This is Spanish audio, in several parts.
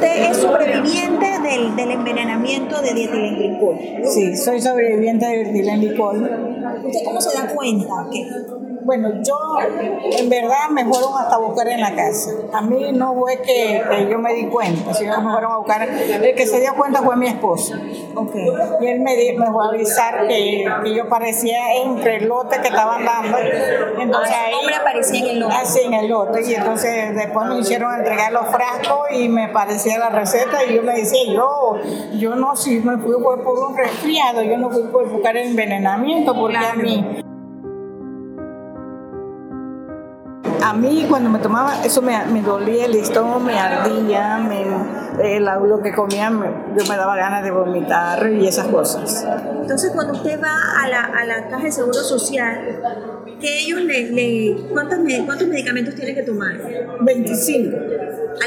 Usted es sobreviviente del, del envenenamiento de dietilenglicol. Sí, soy sobreviviente de dietilenglicol. ¿Usted cómo se da cuenta? que bueno, yo en verdad me fueron hasta buscar en la casa. A mí no fue que, yo me di cuenta, sino me fueron a buscar. El que se dio cuenta fue mi esposo. Okay. Y él me, me fue a avisar que, que, yo parecía entre el lote que estaban dando. Entonces ah, ahí. aparecía en el lote. Así, en el lote. Y entonces después me hicieron entregar los frascos y me parecía la receta. Y yo me decía, yo, yo no, si me fui por un resfriado, yo no fui por buscar el envenenamiento, porque a mí. A mí cuando me tomaba, eso me, me dolía el estómago, me ardía, me, el, lo que comía, yo me daba ganas de vomitar y esas cosas. Entonces cuando usted va a la, a la caja de seguro social, ¿qué ellos le, le ¿cuántos, ¿cuántos medicamentos tiene que tomar? 25.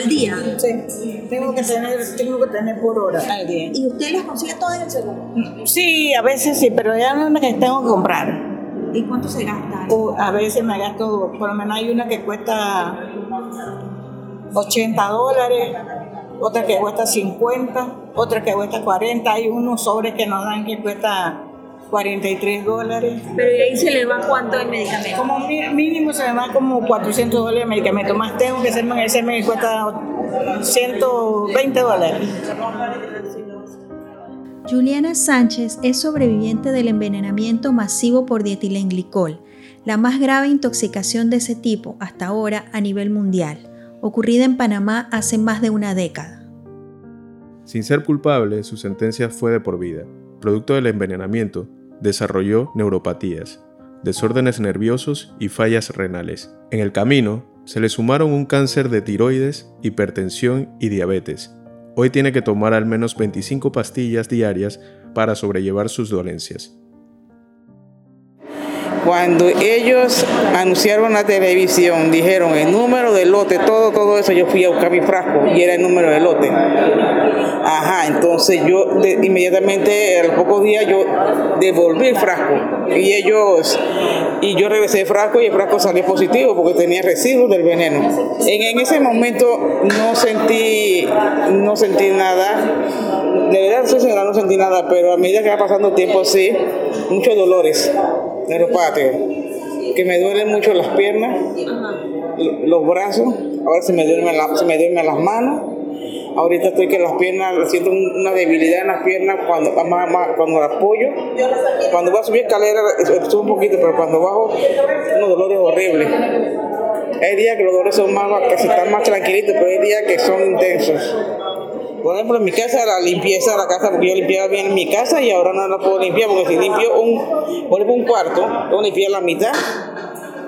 ¿Al día? Sí, tengo que tener, tengo que tener por hora al día. ¿Y usted las consigue todas en el seguro? Sí, a veces sí, pero ya no es que tengo que comprar. ¿Y cuánto se gasta? a veces me gasto, por lo menos hay una que cuesta 80 dólares, otra que cuesta 50, otra que cuesta 40, hay unos sobres que nos dan que cuesta 43 dólares. Pero ahí se le va cuánto de medicamento? Como mínimo se me va como 400 dólares de medicamento, más tengo que hacerme en ese mes cuesta 120 dólares. Juliana Sánchez es sobreviviente del envenenamiento masivo por dietilenglicol, la más grave intoxicación de ese tipo hasta ahora a nivel mundial, ocurrida en Panamá hace más de una década. Sin ser culpable, su sentencia fue de por vida. Producto del envenenamiento, desarrolló neuropatías, desórdenes nerviosos y fallas renales. En el camino, se le sumaron un cáncer de tiroides, hipertensión y diabetes, Hoy tiene que tomar al menos 25 pastillas diarias para sobrellevar sus dolencias. Cuando ellos anunciaron la televisión, dijeron el número de lote, todo, todo eso, yo fui a buscar mi frasco y era el número de lote. Ajá, entonces yo inmediatamente, a los pocos días, yo devolví el frasco y ellos, y yo regresé el frasco y el frasco salió positivo porque tenía residuos del veneno. En, en ese momento no sentí, no sentí nada, de verdad, no sentí nada, pero a medida que va pasando el tiempo, sí, muchos dolores neuropático, que me duelen mucho las piernas, los brazos, ahora se me duermen, se me duermen las manos. Ahorita estoy que las piernas, siento una debilidad en las piernas cuando, cuando las apoyo. Cuando voy a subir escalera, subo un poquito, pero cuando bajo, unos dolores horribles. Hay días que los dolores son más, que se están más tranquilitos, pero hay días que son intensos. Por ejemplo, en mi casa, la limpieza de la casa, porque yo limpiaba bien en mi casa y ahora no la puedo limpiar, porque si limpio un, por ejemplo, un cuarto, tengo que limpiar la mitad,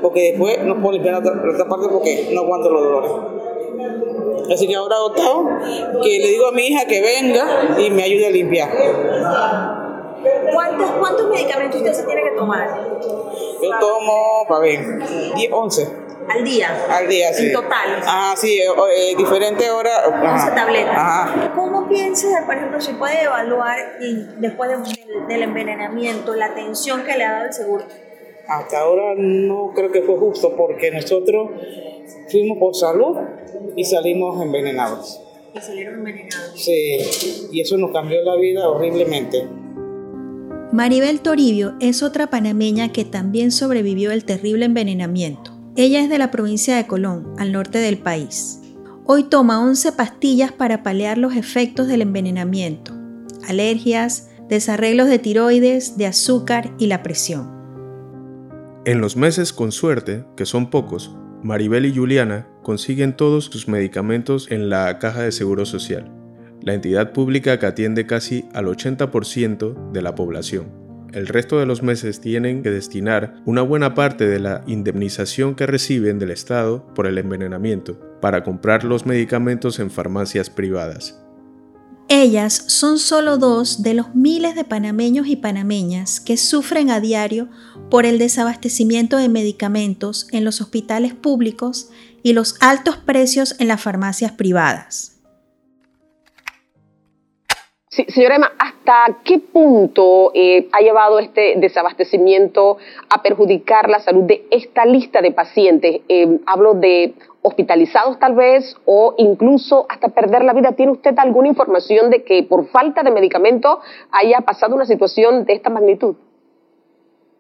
porque después no puedo limpiar la otra, parte porque no aguanto los dolores. Así que ahora he optado que le digo a mi hija que venga y me ayude a limpiar. ¿Cuántos, ¿Cuántos medicamentos usted se tiene que tomar? Yo tomo, para ver, 10, 11. ¿Al día? Al día, sí. ¿En total? Ah, sí, eh, eh diferente hora. 11 tabletas. Ajá. ¿Cómo piensa, por ejemplo, si puede evaluar después del, envenenamiento la atención que le ha dado el seguro? Hasta ahora no creo que fue justo porque nosotros fuimos por salud y salimos envenenados. ¿Y salieron envenenados? Sí, y eso nos cambió la vida horriblemente. Maribel Toribio es otra panameña que también sobrevivió el terrible envenenamiento. Ella es de la provincia de Colón, al norte del país. Hoy toma 11 pastillas para paliar los efectos del envenenamiento, alergias, desarreglos de tiroides, de azúcar y la presión. En los meses con suerte, que son pocos, Maribel y Juliana consiguen todos sus medicamentos en la Caja de Seguro Social, la entidad pública que atiende casi al 80% de la población el resto de los meses tienen que destinar una buena parte de la indemnización que reciben del Estado por el envenenamiento para comprar los medicamentos en farmacias privadas. Ellas son solo dos de los miles de panameños y panameñas que sufren a diario por el desabastecimiento de medicamentos en los hospitales públicos y los altos precios en las farmacias privadas. Señora Emma, ¿hasta qué punto eh, ha llevado este desabastecimiento a perjudicar la salud de esta lista de pacientes? Eh, hablo de hospitalizados tal vez o incluso hasta perder la vida. ¿Tiene usted alguna información de que por falta de medicamento haya pasado una situación de esta magnitud?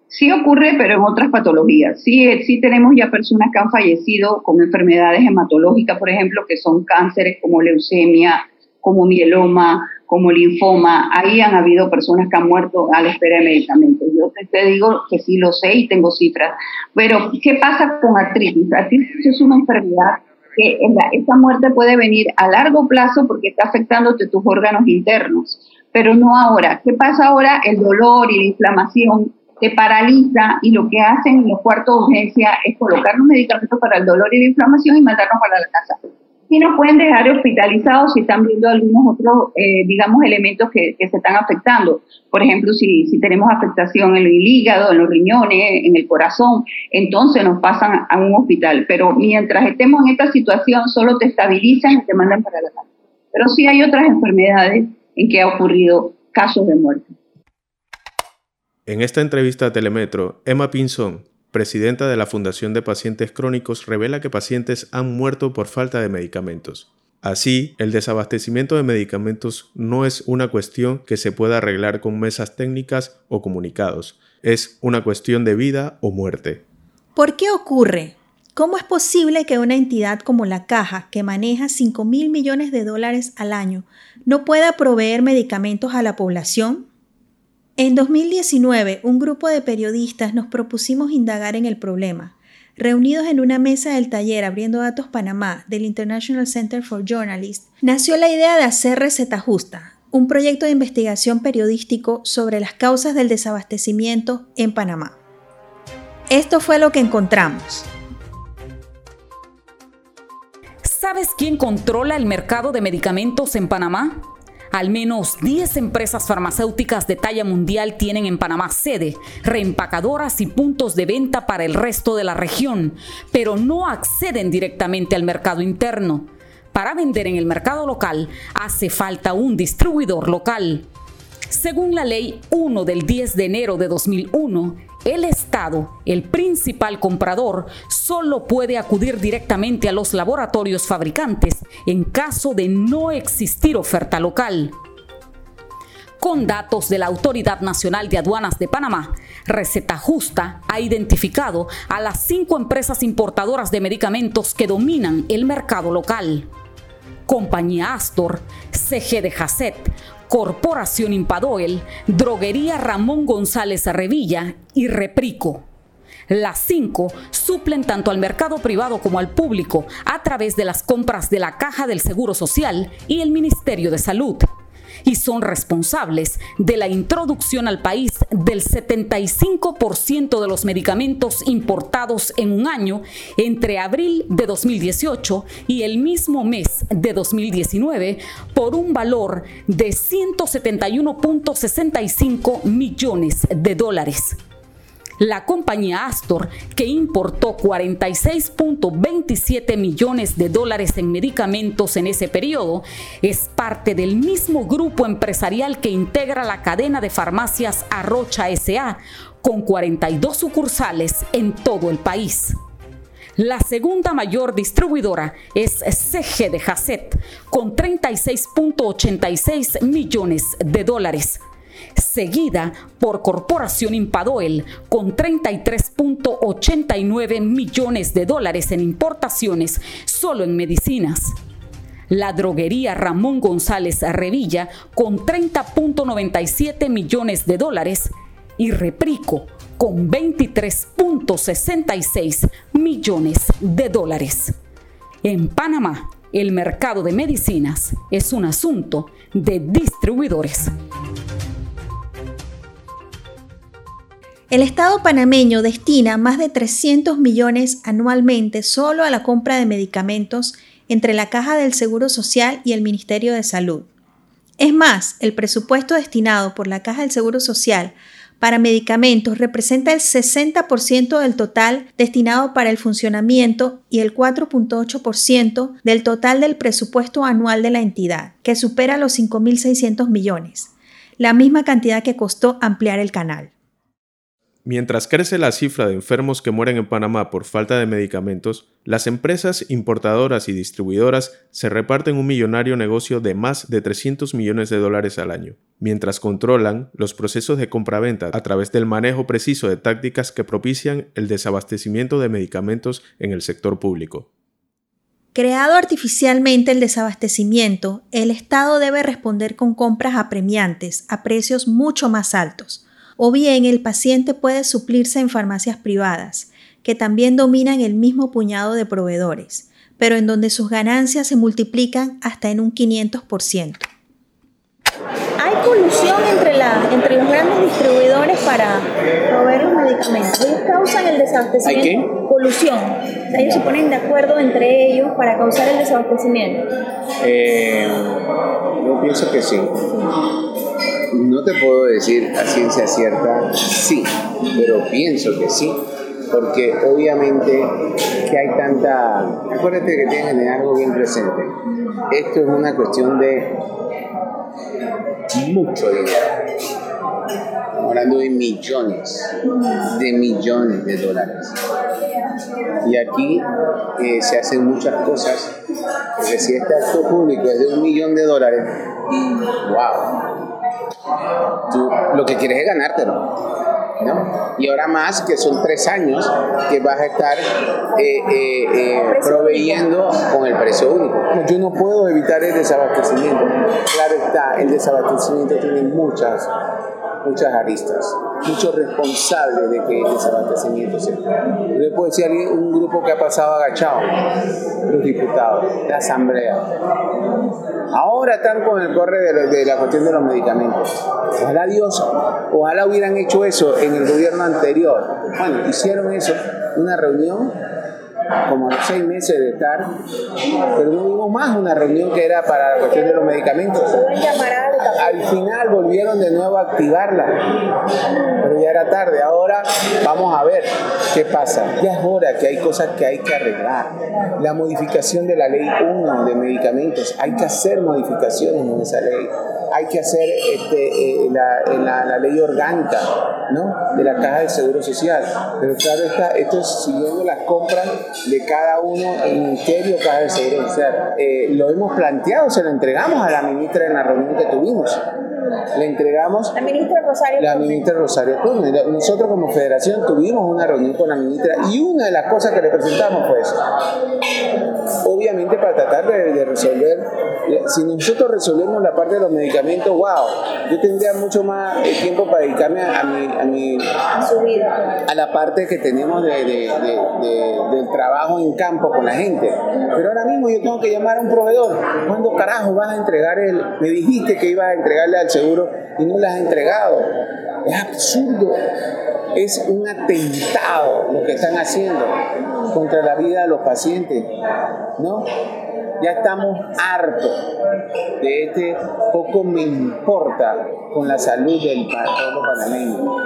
Sí ocurre, pero en otras patologías. Sí, sí tenemos ya personas que han fallecido con enfermedades hematológicas, por ejemplo, que son cánceres como leucemia, como mieloma, como linfoma. Ahí han habido personas que han muerto a la espera de medicamentos. Yo te digo que sí lo sé y tengo cifras. Pero, ¿qué pasa con artritis? Artritis es una enfermedad que esta muerte puede venir a largo plazo porque está afectándote tus órganos internos, pero no ahora. ¿Qué pasa ahora? El dolor y la inflamación te paraliza y lo que hacen en los cuartos de urgencia es colocar los medicamentos para el dolor y la inflamación y mandarnos para la casa y nos pueden dejar hospitalizados si están viendo algunos otros, eh, digamos, elementos que, se están afectando. Por ejemplo, si, si tenemos afectación en el hígado, en los riñones, en el corazón, entonces nos pasan a un hospital. Pero mientras estemos en esta situación, solo te estabilizan y te mandan para la casa. Pero sí hay otras enfermedades en que ha ocurrido casos de muerte. En esta entrevista a Telemetro, Emma Pinzón, presidenta de la Fundación de Pacientes Crónicos, revela que pacientes han muerto por falta de medicamentos. Así, el desabastecimiento de medicamentos no es una cuestión que se pueda arreglar con mesas técnicas o comunicados, es una cuestión de vida o muerte. ¿Por qué ocurre? ¿Cómo es posible que una entidad como la Caja, que maneja 5 mil millones de dólares al año, no pueda proveer medicamentos a la población? En 2019, un grupo de periodistas nos propusimos indagar en el problema. Reunidos en una mesa del taller Abriendo Datos Panamá del International Center for Journalists, nació la idea de hacer Receta Justa, un proyecto de investigación periodístico sobre las causas del desabastecimiento en Panamá. Esto fue lo que encontramos. ¿Sabes quién controla el mercado de medicamentos en Panamá? Al menos 10 empresas farmacéuticas de talla mundial tienen en Panamá sede, reempacadoras y puntos de venta para el resto de la región, pero no acceden directamente al mercado interno. Para vender en el mercado local hace falta un distribuidor local. Según la ley 1 del 10 de enero de 2001, el Estado, el principal comprador, solo puede acudir directamente a los laboratorios fabricantes en caso de no existir oferta local. Con datos de la Autoridad Nacional de Aduanas de Panamá, Receta Justa ha identificado a las cinco empresas importadoras de medicamentos que dominan el mercado local. Compañía Astor, CG de Jacet, Corporación Impadoel, Droguería Ramón González Revilla y Reprico. Las cinco suplen tanto al mercado privado como al público a través de las compras de la Caja del Seguro Social y el Ministerio de Salud y son responsables de la introducción al país del 75% de los medicamentos importados en un año entre abril de 2018 y el mismo mes de 2019 por un valor de 171.65 millones de dólares. La compañía Astor, que importó 46.27 millones de dólares en medicamentos en ese periodo, es parte del mismo grupo empresarial que integra la cadena de farmacias Arrocha SA, con 42 sucursales en todo el país. La segunda mayor distribuidora es CG de Jacet, con 36.86 millones de dólares seguida por Corporación Impadoel con 33.89 millones de dólares en importaciones solo en medicinas. La droguería Ramón González Revilla con 30.97 millones de dólares y Reprico con 23.66 millones de dólares. En Panamá, el mercado de medicinas es un asunto de distribuidores. El Estado panameño destina más de 300 millones anualmente solo a la compra de medicamentos entre la Caja del Seguro Social y el Ministerio de Salud. Es más, el presupuesto destinado por la Caja del Seguro Social para medicamentos representa el 60% del total destinado para el funcionamiento y el 4.8% del total del presupuesto anual de la entidad, que supera los 5.600 millones, la misma cantidad que costó ampliar el canal. Mientras crece la cifra de enfermos que mueren en Panamá por falta de medicamentos, las empresas importadoras y distribuidoras se reparten un millonario negocio de más de 300 millones de dólares al año, mientras controlan los procesos de compraventa a través del manejo preciso de tácticas que propician el desabastecimiento de medicamentos en el sector público. Creado artificialmente el desabastecimiento, el Estado debe responder con compras apremiantes a precios mucho más altos o bien el paciente puede suplirse en farmacias privadas, que también dominan el mismo puñado de proveedores, pero en donde sus ganancias se multiplican hasta en un 500%. Hay colusión entre, la, entre los grandes distribuidores para proveer los medicamentos. Ellos causan el desabastecimiento. ¿Hay qué? Colusión. ellos se ponen de acuerdo entre ellos para causar el desabastecimiento. Eh, yo pienso que sí. No te puedo decir a ciencia cierta sí, pero pienso que sí, porque obviamente que hay tanta... Acuérdate que tener algo bien presente. Esto es una cuestión de mucho dinero. Hablando de millones, de millones de dólares. Y aquí eh, se hacen muchas cosas, porque si este acto público es de un millón de dólares, wow, Tú lo que quieres es ganártelo. ¿no? Y ahora más que son tres años que vas a estar eh, eh, eh, proveyendo con el precio único. Yo no puedo evitar el desabastecimiento. Claro está, el desabastecimiento tiene muchas muchas aristas, muchos responsables de que el desabastecimiento se Yo le puedo decir a un grupo que ha pasado agachado, los diputados, la asamblea. Ahora están con el corre de, de la cuestión de los medicamentos. Ojalá Dios, ojalá hubieran hecho eso en el gobierno anterior. Bueno, hicieron eso, una reunión como seis meses de estar, pero no vimos más una reunión que era para la cuestión de los medicamentos. Al final volvieron de nuevo a activarla, pero ya era tarde. Ahora vamos a ver qué pasa. Ya es hora que hay cosas que hay que arreglar. La modificación de la ley 1 de medicamentos, hay que hacer modificaciones en esa ley hay que hacer este, eh, la, la, ley orgánica ¿no? de la Caja de Seguro Social. Pero claro, está, esto es siguiendo las compras de cada uno, Ministerio, Caja de Seguro Social. Eh, lo hemos planteado, se lo entregamos a la ministra en la reunión que tuvimos. Le entregamos. La ministra Rosario La ministra Rosario Nosotros, como federación, tuvimos una reunión con la ministra y una de las cosas que le presentamos fue eso. Obviamente, para tratar de, de resolver, si nosotros resolvemos la parte de los medicamentos, wow, yo tendría mucho más eh, tiempo para dedicarme a, mi, a, mi, a la parte que tenemos de, del trabajo en campo con la gente. Pero ahora mismo yo tengo que llamar a un proveedor. ¿Cuándo carajo vas a entregar el? Me dijiste que ibas a entregarle al seguro y no le has entregado. Es absurdo. Es un atentado lo que están haciendo contra la vida de los pacientes, ¿no? Ya estamos hartos de este poco me importa con la salud del pueblo panameño.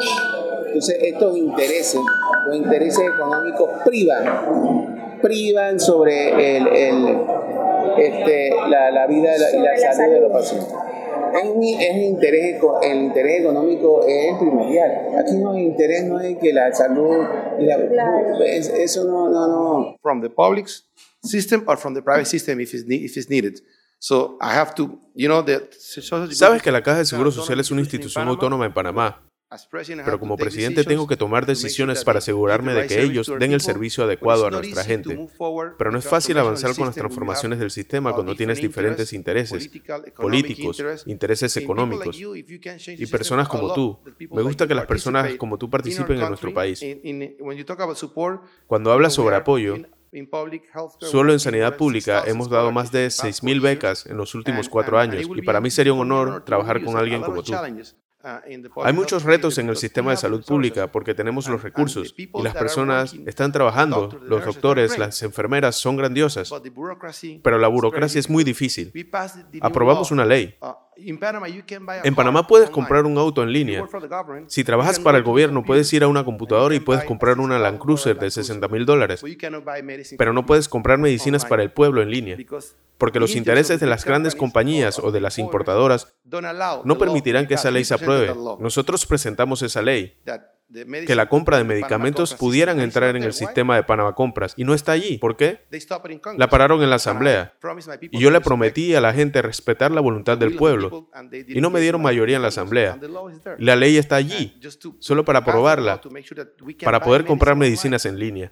Entonces estos intereses, los intereses económicos privan, privan sobre el, el este, la, la, vida y la, salud, de los pacientes. Es, el, interés, el interés económico es primordial. Aquí no hay interés, no hay que la salud y la, eso no, no, no. From the public system or from the private system if it's, if it's needed. So I have to, you know, the, Sabes que la Caja de Seguro Social es una institución autónoma en Panamá, pero como presidente tengo que tomar decisiones para asegurarme de que ellos den el servicio adecuado a nuestra gente. Pero no es fácil avanzar con las transformaciones del sistema cuando tienes diferentes intereses políticos, intereses económicos y personas como tú. Me gusta que las personas como tú participen en nuestro país. Cuando hablas sobre apoyo, Solo en sanidad pública hemos dado más de 6.000 becas en los últimos cuatro años y para mí sería un honor trabajar con alguien como tú. Uh, Hay muchos retos en el sistema de salud pública porque tenemos los recursos y las personas están trabajando, los doctores, las enfermeras son grandiosas, pero la burocracia es muy difícil. Aprobamos una ley. En Panamá puedes comprar un auto en línea. Si trabajas para el gobierno, puedes ir a una computadora y puedes comprar una Land Cruiser de 60 mil dólares. Pero no puedes comprar medicinas para el pueblo en línea. Porque los intereses de las grandes compañías o de las importadoras no permitirán que esa ley se apruebe. Nosotros presentamos esa ley que la compra de medicamentos pudieran entrar en el sistema de Panamá Compras y no está allí. ¿Por qué? La pararon en la asamblea y yo le prometí a la gente respetar la voluntad del pueblo y no me dieron mayoría en la asamblea. La ley está allí, solo para aprobarla, para poder comprar medicinas en línea.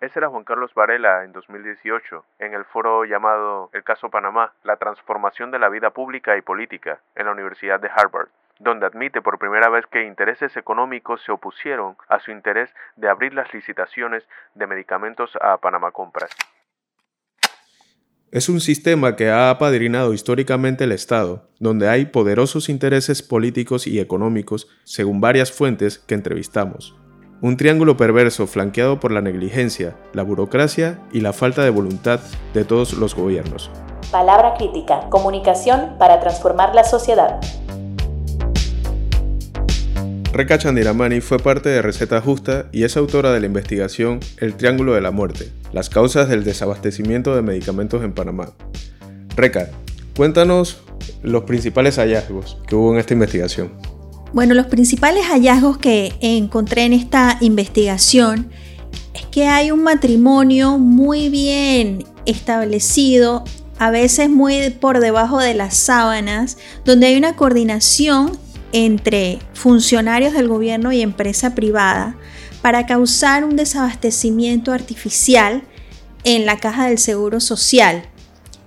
Ese era Juan Carlos Varela en 2018, en el foro llamado El caso Panamá, la transformación de la vida pública y política, en la Universidad de Harvard donde admite por primera vez que intereses económicos se opusieron a su interés de abrir las licitaciones de medicamentos a Panamá Compras. Es un sistema que ha apadrinado históricamente el Estado, donde hay poderosos intereses políticos y económicos, según varias fuentes que entrevistamos. Un triángulo perverso flanqueado por la negligencia, la burocracia y la falta de voluntad de todos los gobiernos. Palabra crítica, comunicación para transformar la sociedad. Reka Chandiramani fue parte de Receta Justa y es autora de la investigación El Triángulo de la Muerte, las causas del desabastecimiento de medicamentos en Panamá. Reca, cuéntanos los principales hallazgos que hubo en esta investigación. Bueno, los principales hallazgos que encontré en esta investigación es que hay un matrimonio muy bien establecido, a veces muy por debajo de las sábanas, donde hay una coordinación entre funcionarios del gobierno y empresa privada para causar un desabastecimiento artificial en la caja del Seguro Social.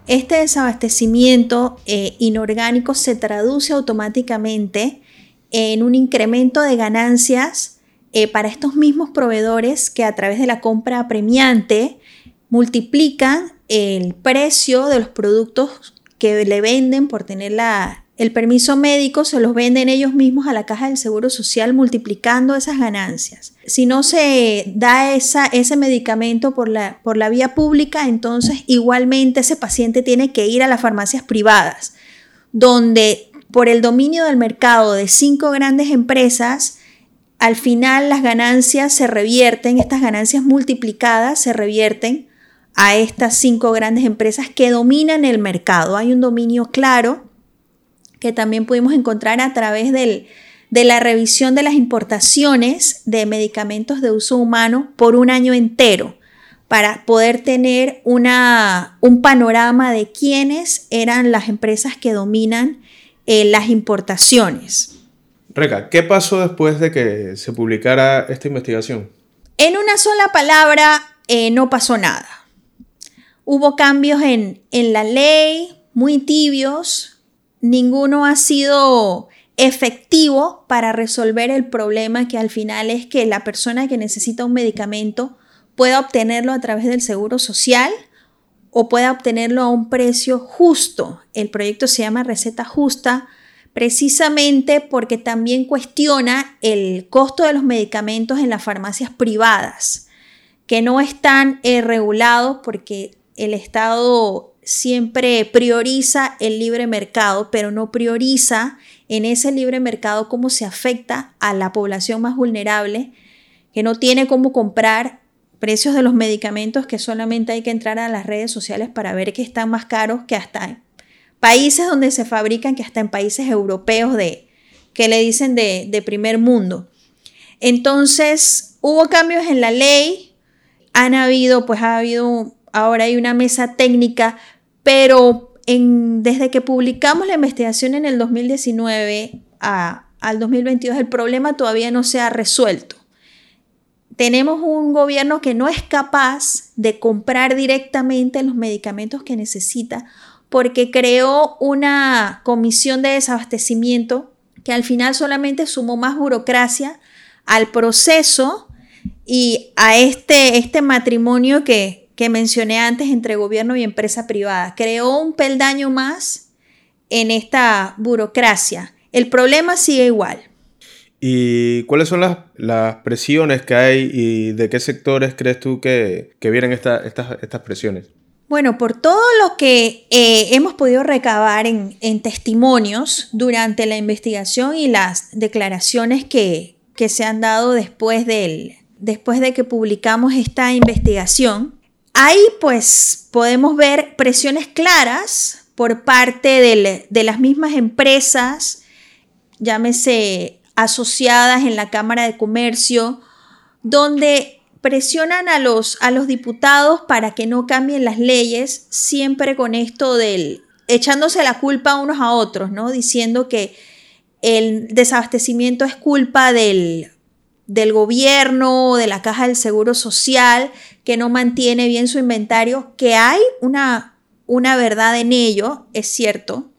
Este desabastecimiento eh, inorgánico se traduce automáticamente en un incremento de ganancias eh, para estos mismos proveedores que a través de la compra premiante multiplican el precio de los productos que le venden por tener la, el permiso médico se los venden ellos mismos a la caja del Seguro Social multiplicando esas ganancias. Si no se da ese medicamento por la vía pública, entonces igualmente ese paciente tiene que ir a las farmacias privadas, donde por el dominio del mercado de cinco grandes empresas, al final las ganancias se revierten, estas ganancias multiplicadas se revierten a estas cinco grandes empresas que dominan el mercado. Hay un dominio claro que también pudimos encontrar a través de la revisión de las importaciones de medicamentos de uso humano por un año entero para poder tener una, un panorama de quiénes eran las empresas que dominan eh, las importaciones. Reca, ¿qué pasó después de que se publicara esta investigación? En una sola palabra, eh, no pasó nada. Hubo cambios en, en la ley, muy tibios, ninguno ha sido efectivo para resolver el problema que al final es que la persona que necesita un medicamento pueda obtenerlo a través del seguro social o pueda obtenerlo a un precio justo. El proyecto se llama Receta Justa precisamente porque también cuestiona el costo de los medicamentos en las farmacias privadas, que no están eh, regulados porque el Estado siempre prioriza el libre mercado, pero no prioriza en ese libre mercado cómo se afecta a la población más vulnerable que no tiene cómo comprar precios de los medicamentos que solamente hay que entrar a las redes sociales para ver que están más caros que hasta en países donde se fabrican, que hasta en países europeos de, que le dicen de, de primer mundo. Entonces, hubo cambios en la ley, han habido, pues ha habido, ahora hay una mesa técnica pero desde que publicamos la investigación en el 2019 al 2022, el problema todavía no se ha resuelto. Tenemos un gobierno que no es capaz de comprar directamente los medicamentos que necesita porque creó una comisión de desabastecimiento que al final solamente sumó más burocracia al proceso y a este, este matrimonio que, que mencioné antes entre gobierno y empresa privada. Creó un peldaño más en esta burocracia. El problema sigue igual. ¿Y cuáles son las, presiones que hay y de qué sectores crees tú que, que vienen estas, estas presiones? Bueno, por todo lo que eh, hemos podido recabar en, testimonios durante la investigación y las declaraciones que, se han dado después, después de que publicamos esta investigación, ahí pues podemos ver presiones claras por parte de las mismas empresas, llámese asociadas en la Cámara de Comercio, donde presionan a los, a los diputados para que no cambien las leyes, siempre con esto del echándose la culpa unos a otros, ¿no? Diciendo que el desabastecimiento es culpa del, del gobierno, de la caja del seguro social, que no mantiene bien su inventario, que hay una, una verdad en ello, es cierto,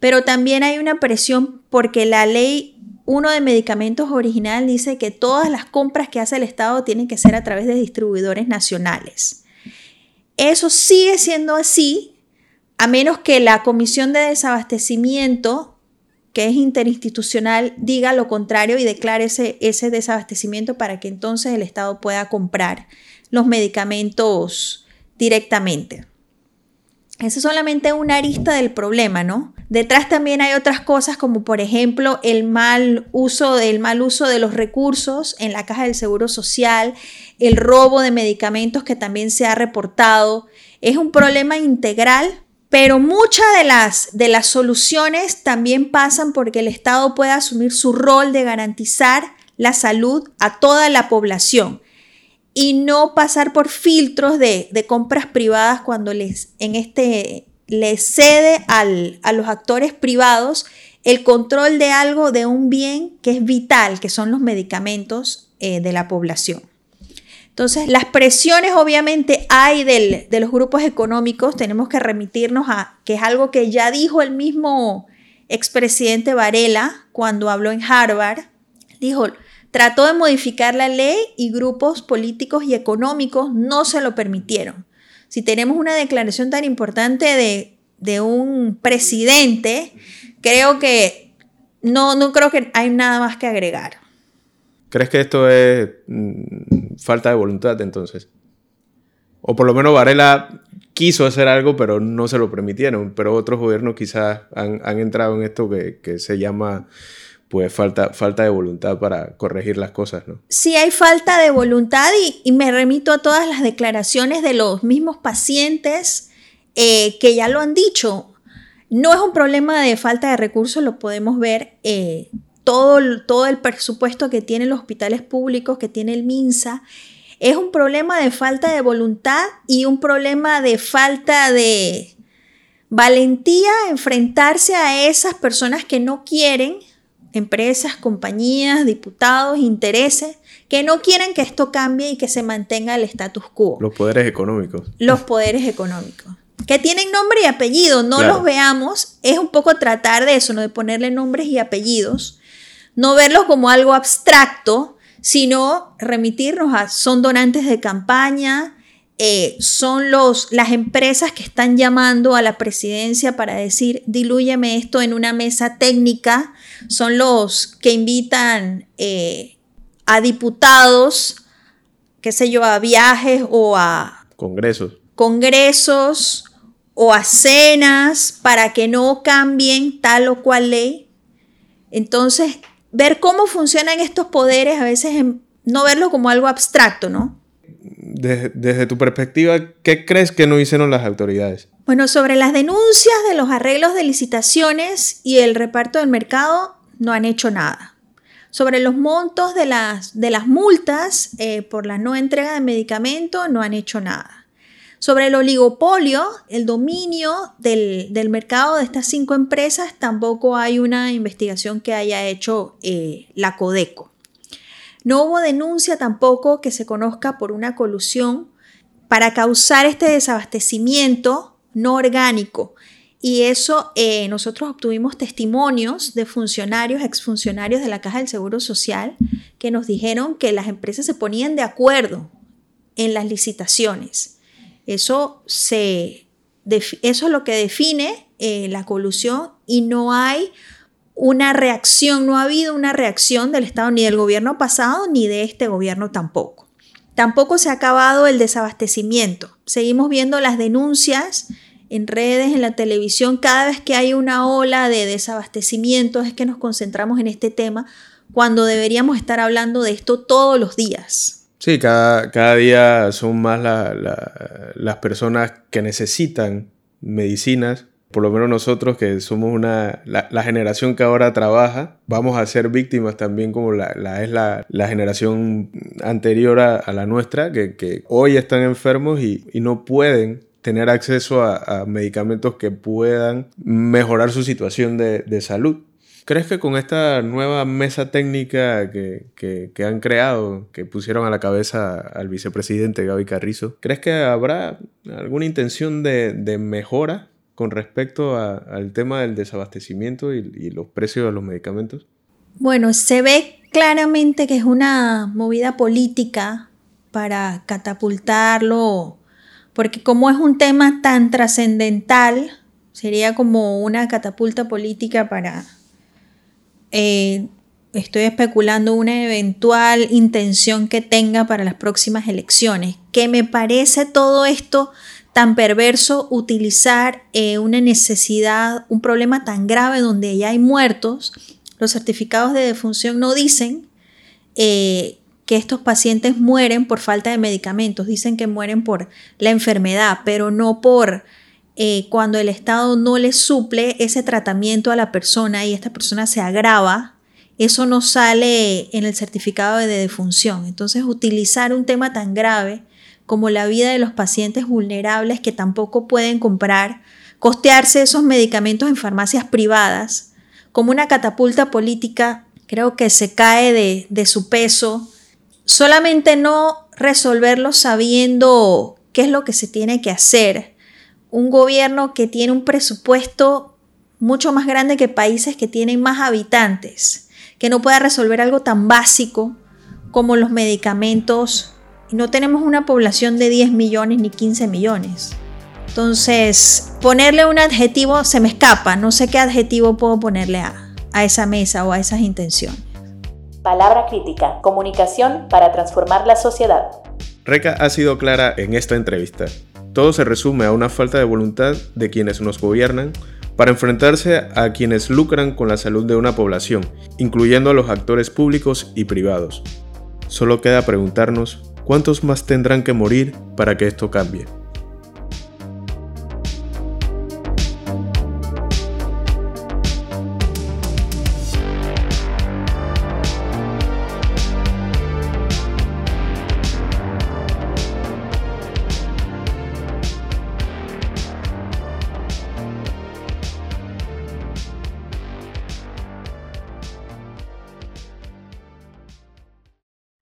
pero también hay una presión porque la ley uno de medicamentos original dice que todas las compras que hace el Estado tienen que ser a través de distribuidores nacionales. Eso sigue siendo así, a menos que la Comisión de Desabastecimiento, que es interinstitucional, diga lo contrario y declare ese, desabastecimiento para que entonces el Estado pueda comprar los medicamentos directamente. Esa es solamente una arista del problema, ¿no? Detrás también hay otras cosas como por ejemplo el mal uso, el mal uso de los recursos en la caja del Seguro Social, el robo de medicamentos que también se ha reportado. Es un problema integral, pero muchas de las, de las soluciones también pasan porque el Estado puede asumir su rol de garantizar la salud a toda la población y no pasar por filtros de, compras privadas cuando les, en este, cede a los actores privados el control de algo, de un bien que es vital, que son los medicamentos eh, de la población. Entonces, las presiones obviamente hay de los grupos económicos, tenemos que remitirnos a que es algo que ya dijo el mismo expresidente Varela cuando habló en Harvard, dijo, Trató de modificar la ley y grupos políticos y económicos no se lo permitieron. Si tenemos una declaración tan importante de, un presidente, creo que no, no creo que hay nada más que agregar. ¿Crees que esto es mm, falta de voluntad entonces? O por lo menos Varela quiso hacer algo, pero no se lo permitieron. Pero otros gobiernos quizás han, entrado en esto que, se llama pues falta, falta de voluntad para corregir las cosas, ¿no? Sí, hay falta de voluntad y, me remito a todas las declaraciones de los mismos pacientes eh, que ya lo han dicho. No es un problema de falta de recursos, lo podemos ver. Eh, todo, todo el presupuesto que tienen los hospitales públicos, que tiene el MINSA, es un problema de falta de voluntad y un problema de falta de valentía enfrentarse a esas personas que no quieren empresas, compañías, diputados, intereses, que no quieren que esto cambie y que se mantenga el status quo. Los poderes económicos. Los poderes económicos. Que tienen nombre y apellido, no los veamos, es un poco tratar de eso, ¿no? de ponerle nombres y apellidos, no verlos como algo abstracto, sino remitirnos a son donantes de campaña, eh, son los, las empresas que están llamando a la presidencia para decir, dilúyeme esto en una mesa técnica, son los que invitan eh, a diputados, qué sé yo, a viajes o a congresos. Congresos o a cenas para que no cambien tal o cual ley. Entonces, ver cómo funcionan estos poderes, a veces no verlo como algo abstracto, ¿no? desde, tu perspectiva, ¿qué crees que no hicieron las autoridades? Bueno, sobre las denuncias de los arreglos de licitaciones y el reparto del mercado, no han hecho nada. Sobre los montos de las, de las multas eh, por la no entrega de medicamentos, no han hecho nada. Sobre el oligopolio, el dominio del, mercado de estas cinco empresas, tampoco hay una investigación que haya hecho eh, la Codeco. No hubo denuncia tampoco que se conozca por una colusión para causar este desabastecimiento no orgánico. Y eso eh, nosotros obtuvimos testimonios de funcionarios, exfuncionarios de la Caja del Seguro Social, que nos dijeron que las empresas se ponían de acuerdo en las licitaciones. Eso, es lo que define eh, la colusión y no hay una reacción, no ha habido una reacción del Estado ni del gobierno pasado ni de este gobierno tampoco. Tampoco se ha acabado el desabastecimiento. Seguimos viendo las denuncias en redes, en la televisión, cada vez que hay una ola de desabastecimiento es que nos concentramos en este tema cuando deberíamos estar hablando de esto todos los días. Sí, cada, cada día son más las personas que necesitan medicinas por lo menos nosotros que somos una, la, generación que ahora trabaja, vamos a ser víctimas también como la, es la, generación anterior a, la nuestra, que, hoy están enfermos y, no pueden tener acceso a, medicamentos que puedan mejorar su situación de, salud. ¿Crees que con esta nueva mesa técnica que, que, han creado, que pusieron a la cabeza al vicepresidente Gaby Carrizo, ¿crees que habrá alguna intención de, de mejora con respecto al tema del desabastecimiento y, los precios de los medicamentos? Bueno, se ve claramente que es una movida política para catapultarlo, porque como es un tema tan trascendental, sería como una catapulta política para, eh, estoy especulando, una eventual intención que tenga para las próximas elecciones, que me parece todo esto tan perverso utilizar eh, una necesidad, un problema tan grave donde ya hay muertos. Los certificados de defunción no dicen eh, que estos pacientes mueren por falta de medicamentos, dicen que mueren por la enfermedad, pero no por eh, cuando el Estado no le suple ese tratamiento a la persona y esta persona se agrava. Eso no sale en el certificado de defunción. Entonces, utilizar un tema tan grave como la vida de los pacientes vulnerables que tampoco pueden comprar, costearse esos medicamentos en farmacias privadas, como una catapulta política, creo que se cae de, de su peso. Solamente no resolverlo sabiendo qué es lo que se tiene que hacer. Un gobierno que tiene un presupuesto mucho más grande que países que tienen más habitantes, que no pueda resolver algo tan básico como los medicamentos no tenemos una población de 10 millones ni 15 millones. Entonces, ponerle un adjetivo se me escapa, no sé qué adjetivo puedo ponerle a, a esa mesa o a esas intenciones. Palabra crítica, comunicación para transformar la sociedad. Reca ha sido clara en esta entrevista. Todo se resume a una falta de voluntad de quienes nos gobiernan para enfrentarse a quienes lucran con la salud de una población, incluyendo a los actores públicos y privados. Solo queda preguntarnos ¿Cuántos más tendrán que morir para que esto cambie?